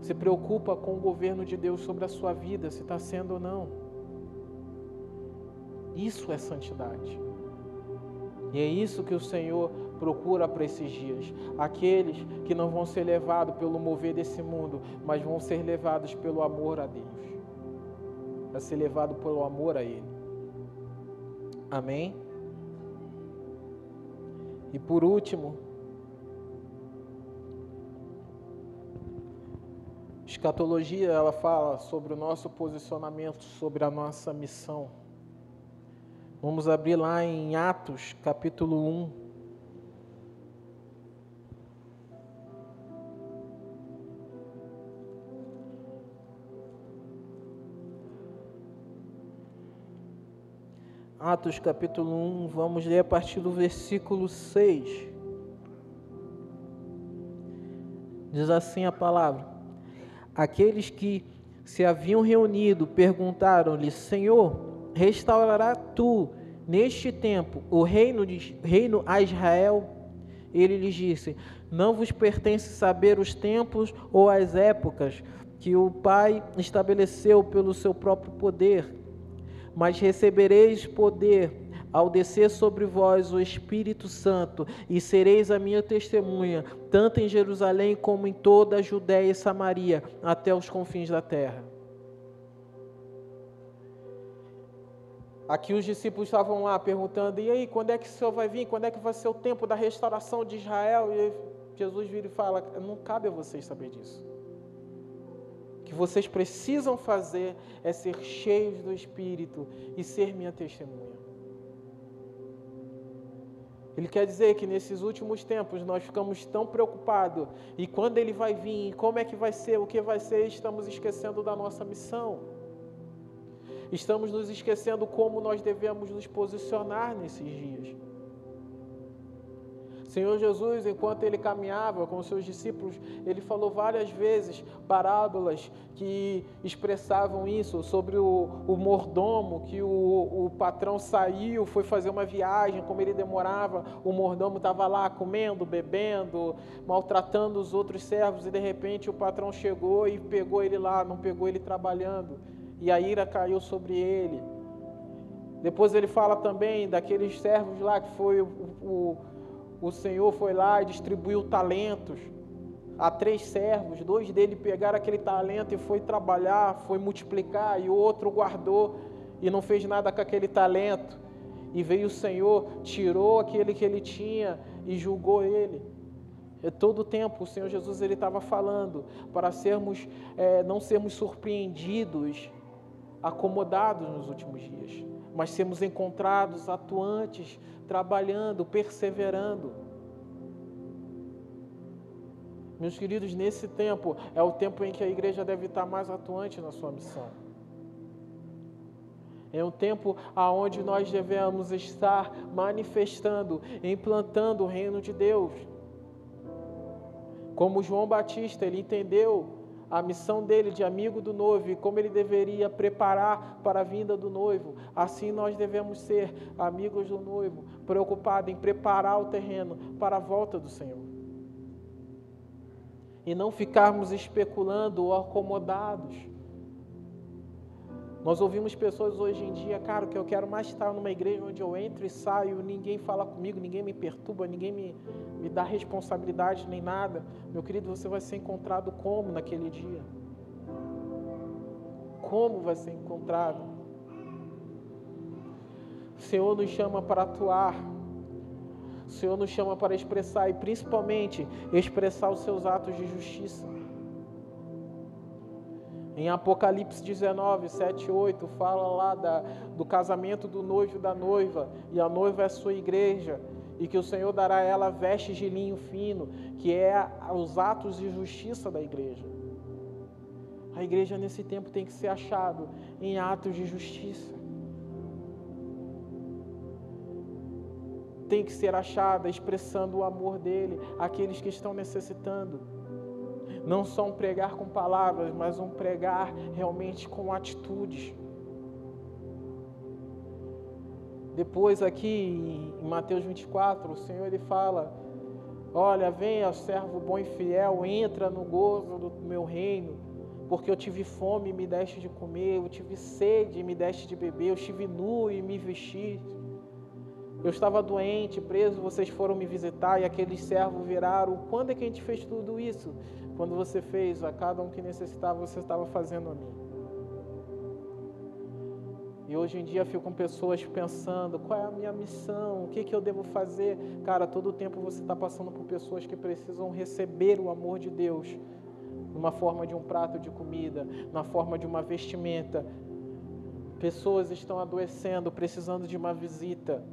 Se preocupa com o governo de Deus sobre a sua vida, se está sendo ou não. Isso é santidade. E é isso que o Senhor procura para esses dias. Aqueles que não vão ser levados pelo mover desse mundo, mas vão ser levados pelo amor a Deus. Para ser levado pelo amor a Ele. Amém? E por último, escatologia ela fala sobre o nosso posicionamento, sobre a nossa missão. Vamos abrir lá em Atos, capítulo 1. Atos capítulo 1, vamos ler a partir do versículo 6. Diz assim a palavra: Aqueles que se haviam reunido perguntaram-lhe: Senhor, restaurará tu neste tempo o reino, de, reino a Israel? Ele lhes disse: Não vos pertence saber os tempos ou as épocas que o Pai estabeleceu pelo seu próprio poder, mas recebereis poder ao descer sobre vós o Espírito Santo, e sereis a minha testemunha, tanto em Jerusalém como em toda a Judéia e Samaria, até os confins da terra. Aqui os discípulos estavam lá perguntando: e aí, quando é que o Senhor vai vir? Quando é que vai ser o tempo da restauração de Israel? E Jesus vira e fala: não cabe a vocês saber disso. Que vocês precisam fazer é ser cheios do Espírito e ser minha testemunha. Ele quer dizer que nesses últimos tempos nós ficamos tão preocupados e quando ele vai vir, como é que vai ser, o que vai ser, estamos esquecendo da nossa missão. Estamos nos esquecendo como nós devemos nos posicionar nesses dias. Senhor Jesus, enquanto ele caminhava com os seus discípulos, ele falou várias vezes parábolas que expressavam isso, sobre o, o mordomo, que o, o, patrão saiu, foi fazer uma viagem, como ele demorava, o mordomo estava lá comendo, bebendo, maltratando os outros servos, e de repente o patrão chegou e pegou ele lá, não pegou ele trabalhando e a ira caiu sobre ele. Depois ele fala também daqueles servos lá que foi o, o, o Senhor foi lá e distribuiu talentos a três servos, dois dele pegaram aquele talento e foi trabalhar, foi multiplicar, e o outro guardou e não fez nada com aquele talento. E veio o Senhor, tirou aquele que ele tinha e julgou ele. É todo o tempo o Senhor Jesus ele estava falando para sermos, é, não sermos surpreendidos acomodados nos últimos dias, mas sermos encontrados atuantes, trabalhando, perseverando. Meus queridos, nesse tempo é o tempo em que a igreja deve estar mais atuante na sua missão. É um tempo aonde nós devemos estar manifestando, implantando o reino de Deus. Como João Batista, ele entendeu a missão dele de amigo do noivo e como ele deveria preparar para a vinda do noivo. Assim nós devemos ser amigos do noivo, preocupados em preparar o terreno para a volta do Senhor. E não ficarmos especulando ou acomodados nós ouvimos pessoas hoje em dia, cara, que eu quero mais estar numa igreja onde eu entro e saio, ninguém fala comigo, ninguém me perturba, ninguém me, me dá responsabilidade nem nada. Meu querido, você vai ser encontrado como naquele dia? Como vai ser encontrado? O Senhor nos chama para atuar. O Senhor nos chama para expressar e principalmente expressar os seus atos de justiça. Em Apocalipse 19, 7 e 8, fala lá da, do casamento do noivo e da noiva, e a noiva é a sua igreja, e que o Senhor dará a ela vestes de linho fino, que é os atos de justiça da igreja. A igreja nesse tempo tem que ser achado em atos de justiça. Tem que ser achada expressando o amor dele àqueles que estão necessitando. Não só um pregar com palavras, mas um pregar realmente com atitudes. Depois aqui em Mateus 24, o Senhor ele fala: Olha, venha, servo bom e fiel, entra no gozo do meu reino, porque eu tive fome e me deste de comer, eu tive sede e me deste de beber, eu estive nu e me vesti. Eu estava doente, preso, vocês foram me visitar e aqueles servos viraram. Quando é que a gente fez tudo isso? Quando você fez a cada um que necessitava, você estava fazendo a mim. E hoje em dia ficam pessoas pensando: qual é a minha missão? O que, que eu devo fazer? Cara, todo o tempo você está passando por pessoas que precisam receber o amor de Deus, numa forma de um prato de comida, na forma de uma vestimenta. Pessoas estão adoecendo, precisando de uma visita.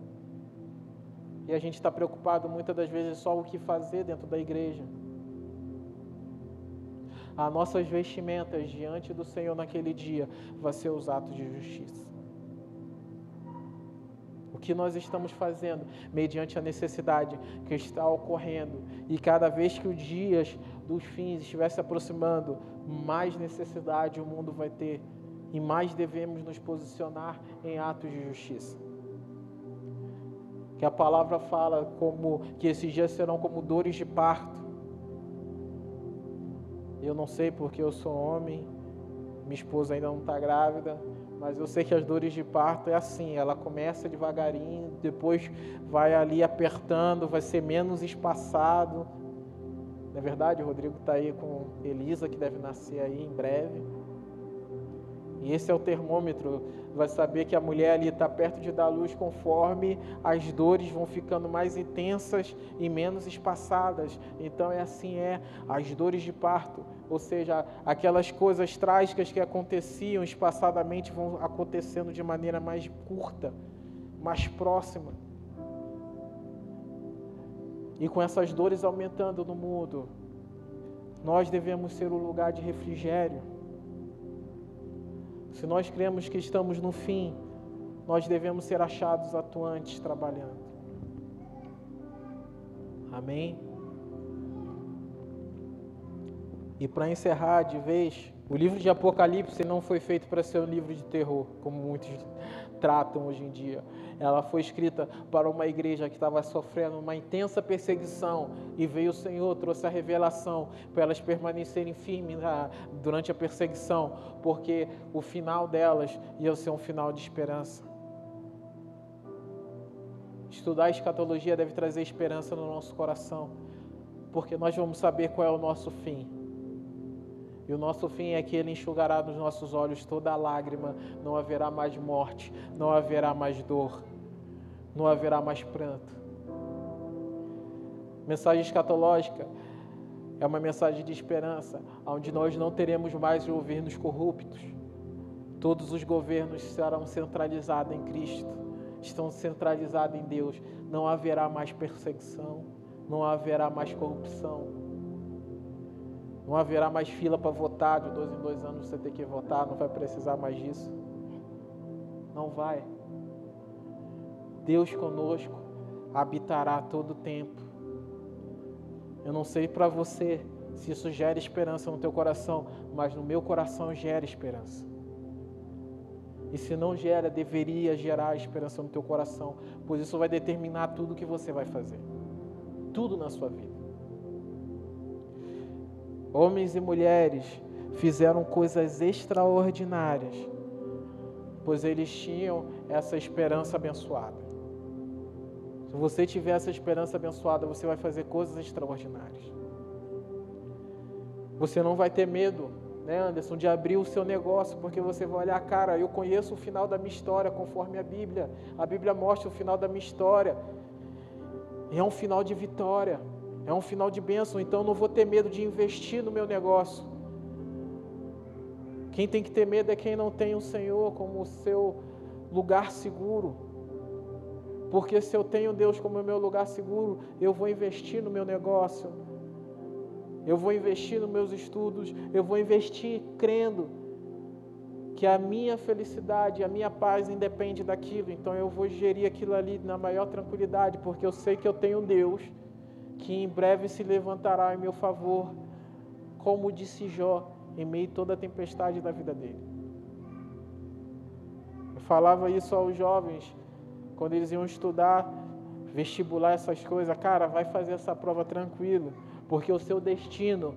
E a gente está preocupado muitas das vezes só o que fazer dentro da igreja. As nossas vestimentas diante do Senhor naquele dia vai ser os atos de justiça que nós estamos fazendo mediante a necessidade que está ocorrendo. E cada vez que os dias dos fins estiver se aproximando, mais necessidade o mundo vai ter e mais devemos nos posicionar em atos de justiça. Que a palavra fala como que esses dias serão como dores de parto. Eu não sei porque eu sou homem, minha esposa ainda não está grávida, mas eu sei que as dores de parto é assim, ela começa devagarinho, depois vai ali apertando, vai ser menos espaçado. Na é verdade, o Rodrigo está aí com Elisa, que deve nascer aí em breve. E esse é o termômetro, vai saber que a mulher ali está perto de dar luz conforme as dores vão ficando mais intensas e menos espaçadas. Então é assim é as dores de parto, ou seja, aquelas coisas trágicas que aconteciam espaçadamente vão acontecendo de maneira mais curta, mais próxima. E com essas dores aumentando no mundo, nós devemos ser o lugar de refrigério se nós cremos que estamos no fim, nós devemos ser achados atuantes trabalhando. Amém? E para encerrar de vez, o livro de Apocalipse não foi feito para ser um livro de terror, como muitos tratam hoje em dia. Ela foi escrita para uma igreja que estava sofrendo uma intensa perseguição e veio o Senhor, trouxe a revelação para elas permanecerem firmes durante a perseguição, porque o final delas ia ser um final de esperança. Estudar a escatologia deve trazer esperança no nosso coração, porque nós vamos saber qual é o nosso fim. E o nosso fim é que Ele enxugará dos nossos olhos toda lágrima, não haverá mais morte, não haverá mais dor, não haverá mais pranto. Mensagem escatológica é uma mensagem de esperança, onde nós não teremos mais governos corruptos. Todos os governos serão centralizados em Cristo, estão centralizados em Deus. Não haverá mais perseguição, não haverá mais corrupção, não haverá mais fila para votar, de dois em dois anos você tem que votar, não vai precisar mais disso. Não vai. Deus conosco habitará todo o tempo. Eu não sei para você se isso gera esperança no teu coração, mas no meu coração gera esperança. E se não gera, deveria gerar esperança no teu coração, pois isso vai determinar tudo que você vai fazer. Tudo na sua vida. Homens e mulheres fizeram coisas extraordinárias, pois eles tinham essa esperança abençoada. Se você tiver essa esperança abençoada, você vai fazer coisas extraordinárias. Você não vai ter medo, né, Anderson, de abrir o seu negócio, porque você vai olhar, cara, eu conheço o final da minha história conforme a Bíblia. A Bíblia mostra o final da minha história. é um final de vitória, é um final de bênção. Então não vou ter medo de investir no meu negócio. Quem tem que ter medo é quem não tem o Senhor como o seu lugar seguro. Porque se eu tenho Deus como meu lugar seguro, eu vou investir no meu negócio, eu vou investir nos meus estudos, eu vou investir crendo que a minha felicidade, a minha paz independe daquilo. Então eu vou gerir aquilo ali na maior tranquilidade, porque eu sei que eu tenho Deus que em breve se levantará em meu favor, como disse Jó, em meio a toda a tempestade da vida dele. Eu falava isso aos jovens quando eles iam estudar vestibular essas coisas, cara, vai fazer essa prova tranquilo, porque o seu destino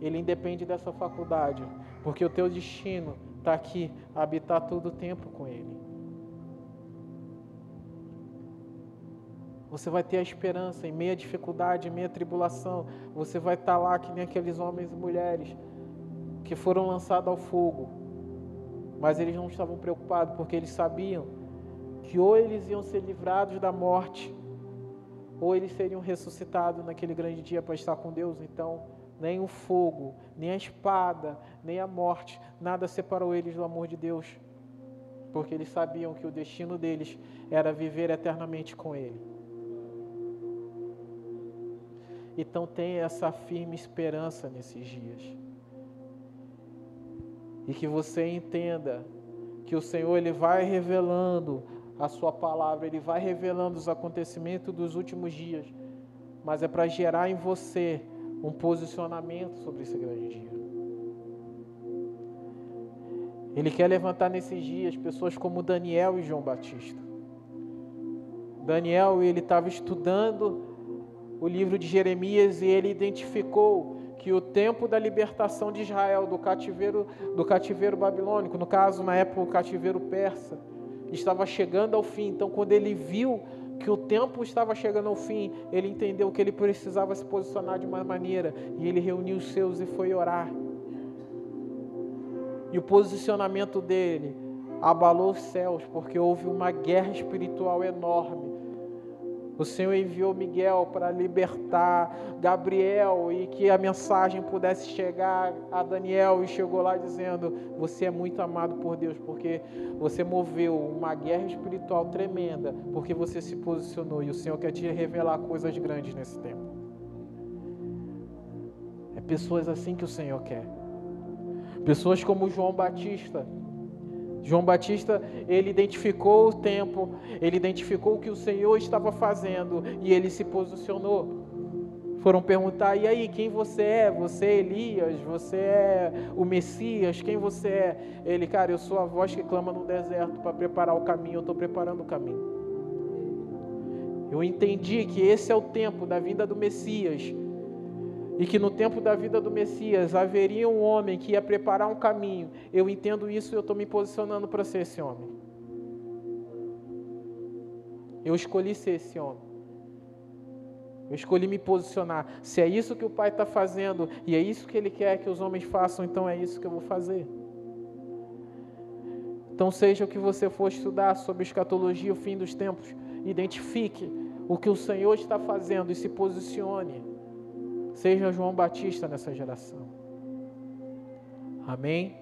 ele independe dessa faculdade, porque o teu destino está aqui, habitar todo o tempo com Ele. Você vai ter a esperança em meia dificuldade, em meia tribulação. Você vai estar tá lá que nem aqueles homens e mulheres que foram lançados ao fogo. Mas eles não estavam preocupados porque eles sabiam que ou eles iam ser livrados da morte, ou eles seriam ressuscitados naquele grande dia para estar com Deus. Então, nem o fogo, nem a espada, nem a morte, nada separou eles do amor de Deus, porque eles sabiam que o destino deles era viver eternamente com Ele. Então tenha essa firme esperança nesses dias. E que você entenda que o Senhor ele vai revelando a sua palavra, ele vai revelando os acontecimentos dos últimos dias, mas é para gerar em você um posicionamento sobre esse grande dia. Ele quer levantar nesses dias pessoas como Daniel e João Batista. Daniel, ele estava estudando o livro de Jeremias e ele identificou que o tempo da libertação de Israel do cativeiro do cativeiro babilônico, no caso na época o cativeiro persa, estava chegando ao fim. Então, quando ele viu que o tempo estava chegando ao fim, ele entendeu que ele precisava se posicionar de uma maneira e ele reuniu os seus e foi orar. E o posicionamento dele abalou os céus, porque houve uma guerra espiritual enorme o Senhor enviou Miguel para libertar Gabriel e que a mensagem pudesse chegar a Daniel e chegou lá dizendo: Você é muito amado por Deus, porque você moveu uma guerra espiritual tremenda, porque você se posicionou e o Senhor quer te revelar coisas grandes nesse tempo. É pessoas assim que o Senhor quer. Pessoas como João Batista João Batista, ele identificou o tempo, ele identificou o que o Senhor estava fazendo e ele se posicionou. Foram perguntar: "E aí, quem você é? Você é Elias? Você é o Messias? Quem você é?" Ele, cara, eu sou a voz que clama no deserto para preparar o caminho, eu estou preparando o caminho. Eu entendi que esse é o tempo da vinda do Messias e que no tempo da vida do Messias haveria um homem que ia preparar um caminho. Eu entendo isso e eu estou me posicionando para ser esse homem. Eu escolhi ser esse homem. Eu escolhi me posicionar. Se é isso que o Pai está fazendo e é isso que Ele quer que os homens façam, então é isso que eu vou fazer. Então, seja o que você for estudar sobre escatologia, o fim dos tempos, identifique o que o Senhor está fazendo e se posicione. Seja João Batista nessa geração. Amém?